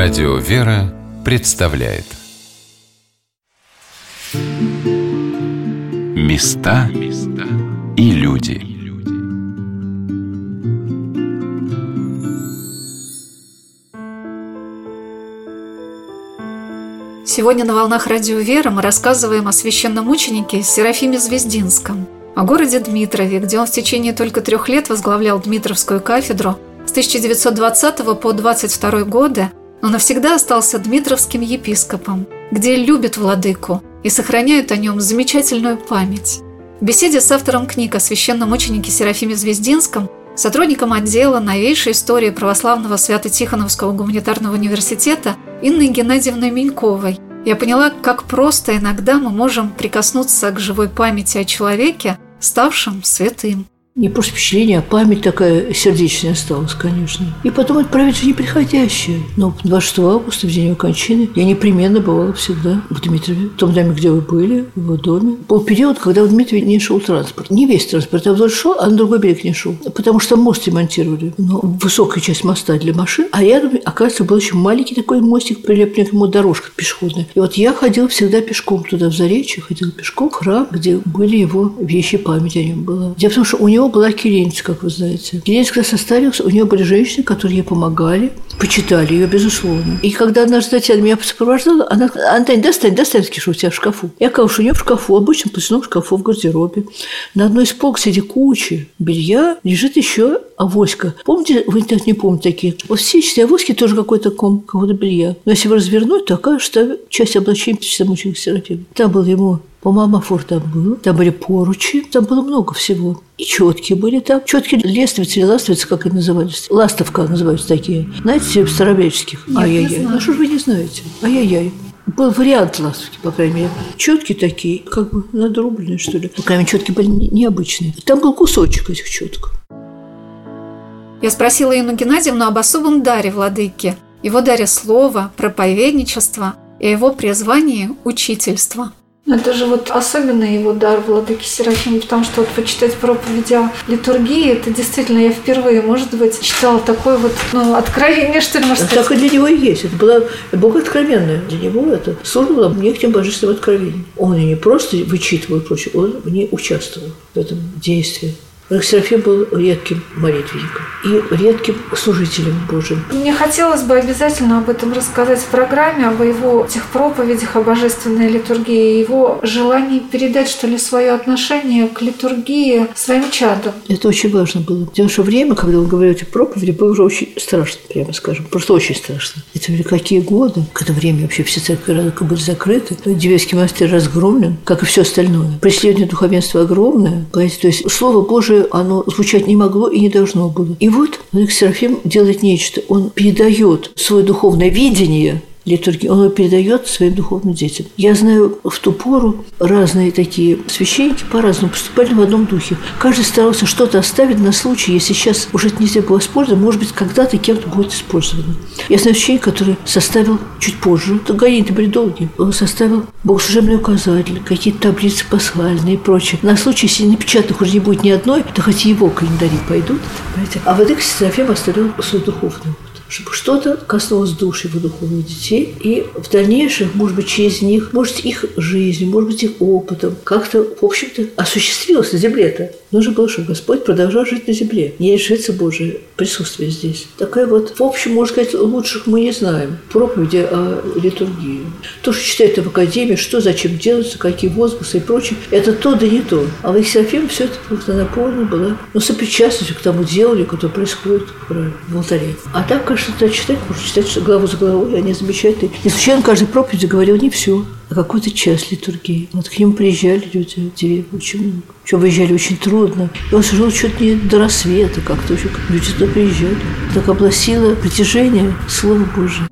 Радио «Вера» представляет. Места и люди. Сегодня на «Волнах Радио «Вера» мы рассказываем о священномученике Серафиме Звездинском, о городе Дмитрове, где он в течение только трех лет возглавлял Дмитровскую кафедру. С 1920 по 22 годы но навсегда остался Дмитровским епископом, где любят владыку и сохраняют о нем замечательную память. В беседе с автором книг о священном мученике Серафиме Звездинском, сотрудником отдела новейшей истории православного Свято-Тихоновского гуманитарного университета Инной Геннадьевной Меньковой, я поняла, как просто иногда мы можем прикоснуться к живой памяти о человеке, ставшем святым. Не просто впечатление, а память такая сердечная осталась, конечно. И потом отправить же неприходящее. Но 26 августа, в день его кончины, я непременно бывала всегда в Дмитрове, в том доме, где вы были, в его доме. Был период, когда в Дмитрове не шел транспорт. Не весь транспорт, а вдоль шел, а на другой берег не шел. Потому что мост ремонтировали. Но высокая часть моста для машин, а рядом, оказывается, был еще маленький такой мостик, прилепленный к ему дорожка пешеходная. И вот я ходила всегда пешком туда, в Заречье, ходила пешком в храм, где были его вещи, память о нем была. Дело в том, что у него была Киренец, как вы знаете. Киренец, когда состарился, у нее были женщины, которые ей помогали, почитали ее, безусловно. И когда однажды Татьяна меня сопровождала, она Антонин, достань, достань, что у тебя в шкафу. Я сказала, что у нее в шкафу, обычно платяном шкафу в гардеробе. На одной из полок среди кучи белья лежит еще авоська. Помните, вы не помните такие? Вот все эти авоськи тоже какой-то ком какого-то белья. Но если его развернуть, то окажется часть облачения Серафима. Там был ему по-моему, фур там был. Там были поручи. Там было много всего. И четки были там. Четки лествицы или ластовицы, как они назывались. Ластовка называются такие. Знаете, старобряческих? Ай-яй-яй. Ну, что же вы не знаете? Ай-яй-яй. Был вариант ластовки, по крайней мере. Четки такие, как бы надрубленные, что ли. По крайней мере, четки были необычные. Там был кусочек этих четок. Я спросила Инну Геннадьевну об особом даре владыки. Его даре слова, проповедничества и его призвании учительства. Это же вот особенный его дар владыки Серафима, потому что вот почитать проповеди о литургии, это действительно я впервые, может быть, читала такое вот ну, откровение, что ли, можно сказать. Так и для него и есть. Это было Бог откровенный. Для него это служба мне тем божественным откровениям. Он не просто вычитывал прочее, он в ней участвовал в этом действии. Серафим был редким молитвенником и редким служителем Божьим. Мне хотелось бы обязательно об этом рассказать в программе, об его этих проповедях о божественной литургии, его желании передать, что ли, свое отношение к литургии своим чадам. Это очень важно было. Потому что время, когда он говорил эти проповеди, было уже очень страшно, прямо скажем. Просто очень страшно. Это были какие годы, когда время вообще все церкви были закрыты, Девятский монастырь разгромлен, как и все остальное. Преследование духовенства огромное. Понимаете? То есть Слово Божие оно звучать не могло и не должно было. И вот Владыка Серафим делает нечто. Он передает свое духовное видение литургии, он передает своим духовным детям. Я знаю, в ту пору разные такие священники по-разному поступали в одном духе. Каждый старался что-то оставить на случай, если сейчас уже это нельзя было использовать, может быть, когда-то кем-то будет использовано. Я знаю священника, который составил чуть позже, гони-то были долгие, он составил богослужебный указатель, какие-то таблицы пасхальные и прочее. На случай, если напечатанных уже не будет ни одной, то хоть его календари пойдут. Понимаете? А в этой Серафим оставил свой духовный чтобы что-то коснулось души его духовных детей, и в дальнейшем, может быть, через них, может, их жизнью, может быть, их опытом, как-то, в общем-то, осуществилось на земле-то. Нужно было, чтобы Господь продолжал жить на земле. Не решится Божие присутствие здесь. Такая вот, в общем, можно сказать, лучших мы не знаем. Проповеди о литургии. То, что читают в Академии, что, зачем делается, какие возгласы и прочее, это то да не то. А в Серафим все это просто наполнено было, но сопричастностью к тому делу, которое происходит в алтаре. А так, что-то читать, можно читать главу за главой, они замечательные. Не случайно каждой проповеди говорил не все, а какую-то часть литургии. Вот к нему приезжали люди деревню, очень много. Что выезжали очень трудно. И он жил чуть не до рассвета, как-то очень люди туда приезжали. Так обласило притяжение Слова Божия.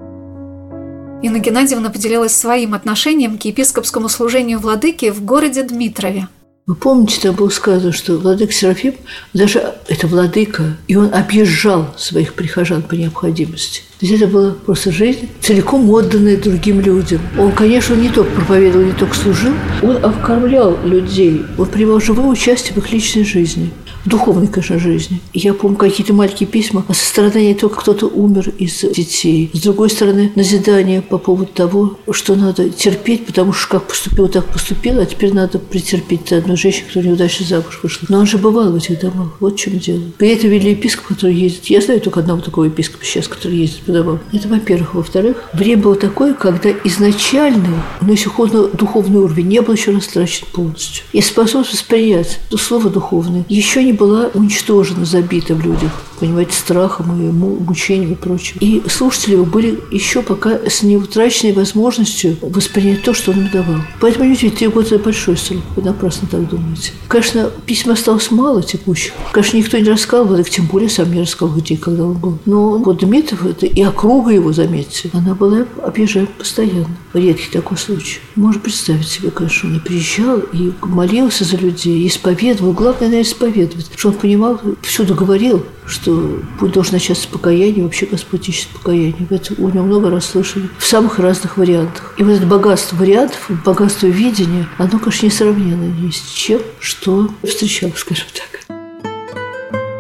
Инна Геннадьевна поделилась своим отношением к епископскому служению владыки в городе Дмитрове. Вы помните, там было сказано, что владыка Серафим, даже это владыка, и он объезжал своих прихожан по необходимости. То есть это была просто жизнь, целиком отданная другим людям. Он, конечно, не только проповедовал, не только служил, он окормлял людей, он принимал живое участие в их личной жизни. Духовной, конечно, жизни. Я помню какие-то маленькие письма о сострадании только кто-то умер из детей. С другой стороны, назидание по поводу того, что надо терпеть, потому что как поступил, так поступил, а теперь надо претерпеть одну женщину, которая неудачно замуж вышла. Но он же бывал в этих домах. Вот в чем дело. И это вели епископ, который ездит. Я знаю только одного такого епископа сейчас, который ездит по домам. Это, во-первых. Во-вторых, время было такое, когда изначально, ну, если угодно, духовный уровень не был еще растрачен полностью. И способность воспринять то слово духовное еще не была уничтожена, забита в людях, понимаете, страхом и мучением и прочим. И слушатели его были еще пока с неутраченной возможностью воспринять то, что он им давал. Поэтому, видите, три года – большой срок. Вы напрасно так думаете. Конечно, письма осталось мало текущих. Конечно, никто не рассказывал, так тем более сам не рассказал, где когда он был. Но вот Дмитров, это и округа его, заметьте, она была объезжаем постоянно. Редкий такой случай. Можно представить себе, конечно, он и приезжал, и молился за людей, исповедовал. Главное, наверное, исповедовать. Что он понимал, всюду говорил, что должен начаться с покаяния, вообще Господь ищет покаяние. Это у него много раз слышали в самых разных вариантах. И вот это богатство вариантов, богатство видения, оно, конечно, несравненно ни с чем, что встречал, скажем так.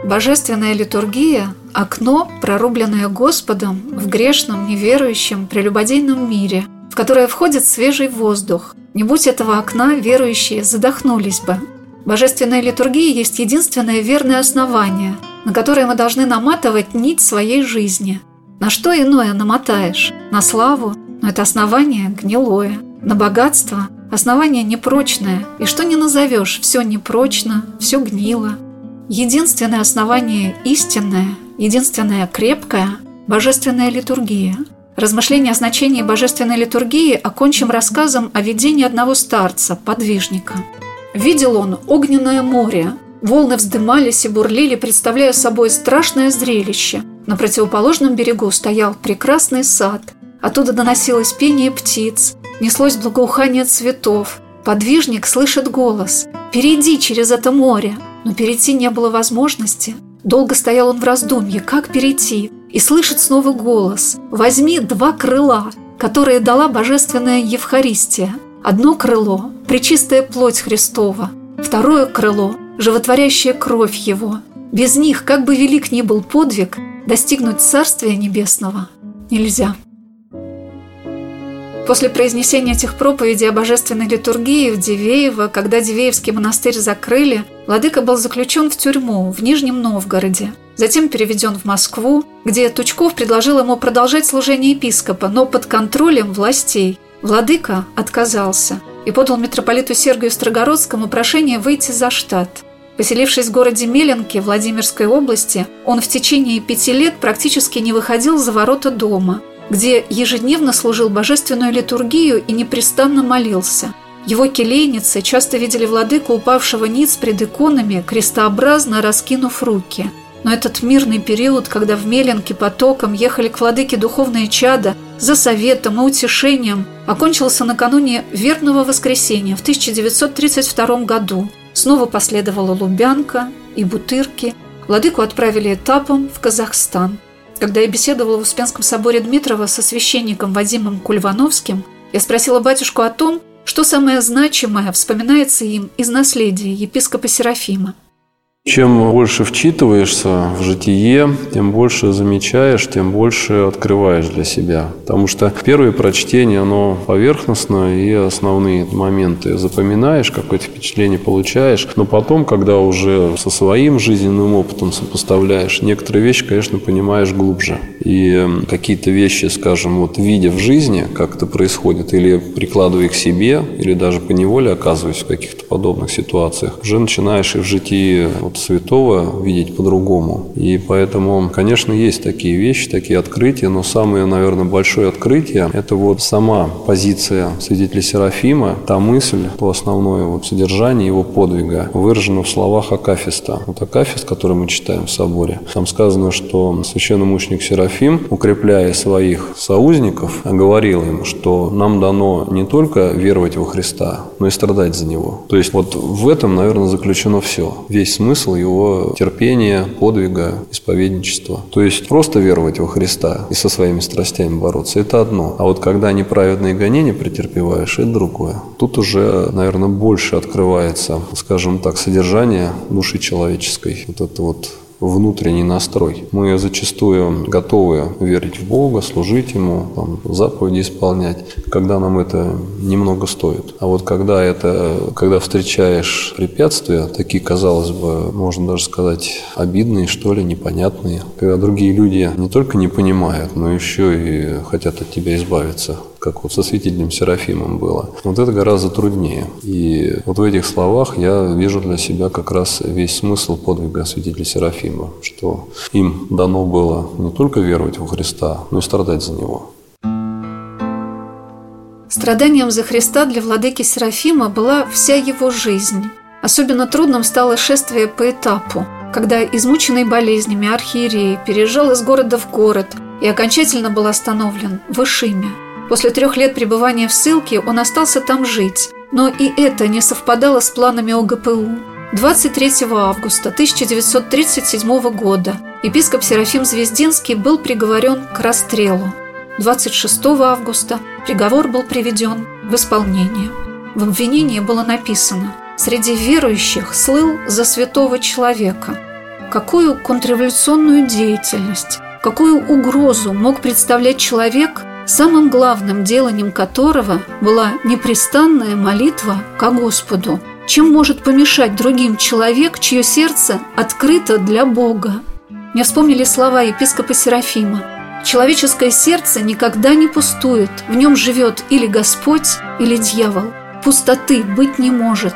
Божественная литургия – окно, прорубленное Господом в грешном, неверующем, прелюбодейном мире, в которое входит свежий воздух. Не будь этого окна, верующие задохнулись бы. Божественная литургия есть единственное верное основание, на которое мы должны наматывать нить своей жизни. На что иное намотаешь? На славу, но это основание гнилое. На богатство – основание непрочное, и что не назовешь, все непрочно, все гнило – Единственное основание истинное, единственное крепкое – божественная литургия. Размышление о значении божественной литургии окончим рассказом о видении одного старца, подвижника. Видел он огненное море, волны вздымались и бурлили, представляя собой страшное зрелище. На противоположном берегу стоял прекрасный сад. Оттуда доносилось пение птиц, неслось благоухание цветов. Подвижник слышит голос «Перейди через это море!» Но перейти не было возможности. Долго стоял он в раздумье, как перейти, и слышит снова голос «Возьми два крыла, которые дала божественная Евхаристия. Одно крыло – причистая плоть Христова, второе крыло – животворящая кровь Его. Без них, как бы велик ни был подвиг, достигнуть Царствия Небесного нельзя». После произнесения этих проповедей о божественной литургии в Дивеево, когда Дивеевский монастырь закрыли, владыка был заключен в тюрьму в Нижнем Новгороде. Затем переведен в Москву, где Тучков предложил ему продолжать служение епископа, но под контролем властей. Владыка отказался и подал митрополиту Сергию Строгородскому прошение выйти за штат. Поселившись в городе Меленке Владимирской области, он в течение пяти лет практически не выходил за ворота дома – где ежедневно служил божественную литургию и непрестанно молился. Его келейницы часто видели владыку, упавшего ниц пред иконами, крестообразно раскинув руки. Но этот мирный период, когда в Меленке потоком ехали к владыке духовные чада за советом и утешением, окончился накануне верного воскресенья в 1932 году. Снова последовала Лубянка и Бутырки. Владыку отправили этапом в Казахстан – когда я беседовала в Успенском соборе Дмитрова со священником Вадимом Кульвановским, я спросила батюшку о том, что самое значимое вспоминается им из наследия епископа Серафима – чем больше вчитываешься в житие, тем больше замечаешь, тем больше открываешь для себя. Потому что первое прочтение, оно поверхностно, и основные моменты запоминаешь, какое-то впечатление получаешь. Но потом, когда уже со своим жизненным опытом сопоставляешь, некоторые вещи, конечно, понимаешь глубже. И какие-то вещи, скажем, вот видя в жизни, как это происходит, или прикладывая к себе, или даже по неволе оказываясь в каких-то подобных ситуациях, уже начинаешь и в житии вот святого видеть по-другому. И поэтому, конечно, есть такие вещи, такие открытия, но самое, наверное, большое открытие – это вот сама позиция свидетеля Серафима, та мысль, то основное вот содержание его подвига, выражено в словах Акафиста. Вот Акафист, который мы читаем в соборе, там сказано, что священномученик Серафим, укрепляя своих соузников, говорил им, что нам дано не только веровать во Христа, но и страдать за Него. То есть вот в этом, наверное, заключено все. Весь смысл смысл его терпения, подвига, исповедничества. То есть просто веровать во Христа и со своими страстями бороться – это одно. А вот когда неправедные гонения претерпеваешь – это другое. Тут уже, наверное, больше открывается, скажем так, содержание души человеческой. Вот это вот внутренний настрой. Мы зачастую готовы верить в Бога, служить Ему, там, заповеди исполнять, когда нам это немного стоит. А вот когда это, когда встречаешь препятствия, такие, казалось бы, можно даже сказать, обидные, что ли, непонятные, когда другие люди не только не понимают, но еще и хотят от тебя избавиться, как вот со святителем Серафимом было. Вот это гораздо труднее. И вот в этих словах я вижу для себя как раз весь смысл подвига святителя Серафима, что им дано было не только веровать во Христа, но и страдать за Него. Страданием за Христа для владыки Серафима была вся его жизнь. Особенно трудным стало шествие по этапу, когда измученный болезнями архиерей переезжал из города в город и окончательно был остановлен в Ишиме – После трех лет пребывания в ссылке он остался там жить, но и это не совпадало с планами ОГПУ. 23 августа 1937 года епископ Серафим Звездинский был приговорен к расстрелу. 26 августа приговор был приведен в исполнение. В обвинении было написано «Среди верующих слыл за святого человека». Какую контрреволюционную деятельность, какую угрозу мог представлять человек – самым главным деланием которого была непрестанная молитва к Господу. Чем может помешать другим человек, чье сердце открыто для Бога? Мне вспомнили слова епископа Серафима. Человеческое сердце никогда не пустует, в нем живет или Господь, или дьявол. Пустоты быть не может.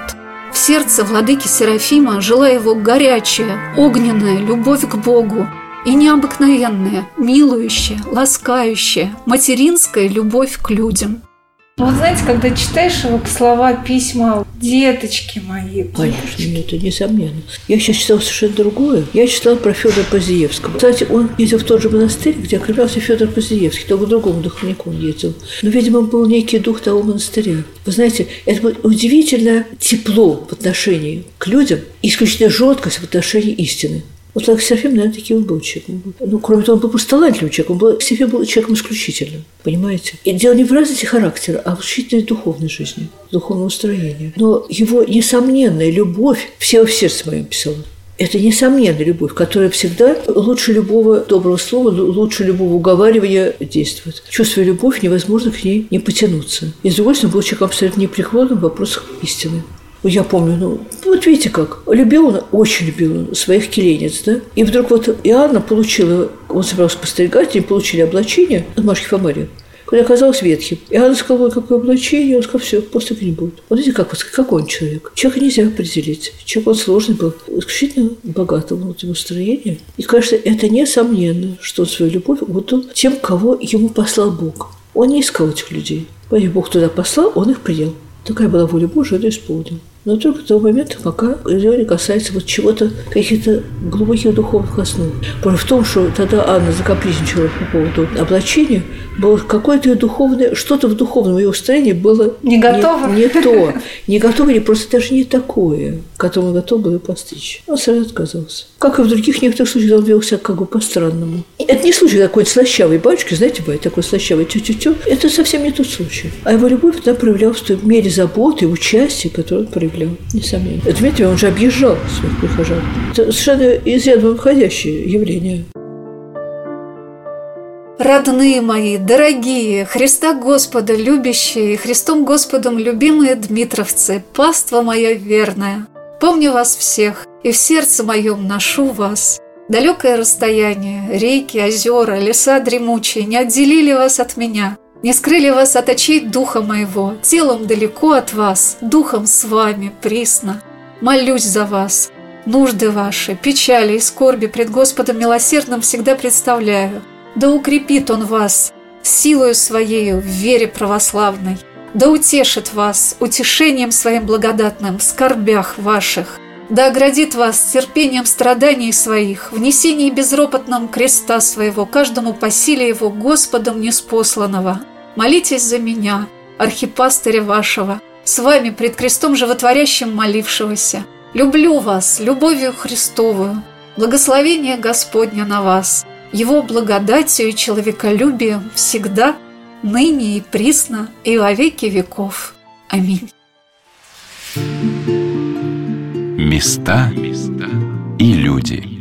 В сердце владыки Серафима жила его горячая, огненная любовь к Богу, и необыкновенная, милующая, ласкающая, материнская любовь к людям. Вот знаете, когда читаешь его слова, письма, деточки мои. Конечно, это несомненно. Я сейчас читал совершенно другое. Я читал про Федора Позиевского. Кстати, он ездил в тот же монастырь, где окрылялся Федор Позиевский, только другому духовнику он ездил. Но, видимо, был некий дух того монастыря. Вы знаете, это было удивительное тепло в отношении к людям, исключительно жесткость в отношении истины. Вот Лак Серафим, наверное, таким был человеком. Ну, кроме того, он был просто талантливым человеком. Он был, Серафим был человеком исключительным, понимаете? И дело не в разности характера, а в исключительной духовной жизни, духовного устроения. Но его несомненная любовь, все в сердце моем писала, это несомненно любовь, которая всегда лучше любого доброго слова, лучше любого уговаривания действует. Чувствуя любовь, невозможно к ней не потянуться. И с другой был человек абсолютно непреклонным в вопросах истины. Я помню, ну, вот видите как, любил он, очень любил своих келенец, да? И вдруг вот Иоанна получила, он собирался постригать, они получили облачение от Машки Фомария который оказался ветхим. И она сказала, какое облачение, он сказал, все, после не будет. Вот видите, как, какой он человек. Человека нельзя определить. Человек он сложный был, исключительно богатого внутреннего строения. И, конечно, это несомненно, что он свою любовь отдал тем, кого ему послал Бог. Он не искал этих людей. Поэтому Бог туда послал, он их принял. Такая была воля Божия, он исполнил. Но только до момента, пока дело не касается вот чего-то, каких-то глубоких духовных основ. Потому в том, что тогда Анна закапризничала по поводу облачения, было какое-то духовное, что-то в духовном ее устроении было не готово. Не, не то, не готово или просто даже не такое, к которому готов был постичь. Он сразу отказался. Как и в других некоторых случаях он вел себя как бы по-странному. Это не случай такой слащавый батюшки, знаете, бывает такой слащавый тю-тю-тю. Это совсем не тот случай. А его любовь она проявлялась в той мере заботы и участия, которую он проявлял, несомненно. Дмитрий, он же объезжал своих прихожан. Это совершенно из ряда выходящее явление. Родные мои, дорогие, Христа Господа любящие, Христом Господом любимые дмитровцы, паства моя верная, помню вас всех, и в сердце моем ношу вас. Далекое расстояние, реки, озера, леса дремучие не отделили вас от меня, не скрыли вас от очей духа моего, телом далеко от вас, духом с вами, присно. Молюсь за вас, нужды ваши, печали и скорби пред Господом милосердным всегда представляю. Да укрепит Он вас силою Своею в вере православной, да утешит вас утешением Своим благодатным в скорбях ваших, да оградит вас терпением страданий своих, в несении безропотном креста своего, каждому по силе его Господом неспосланного. Молитесь за меня, архипастыря вашего, с вами пред крестом животворящим молившегося, Люблю вас любовью Христовую, благословение Господня на вас, Его благодатью и человеколюбием всегда, ныне и присно, и во веки веков. Аминь. Места и люди.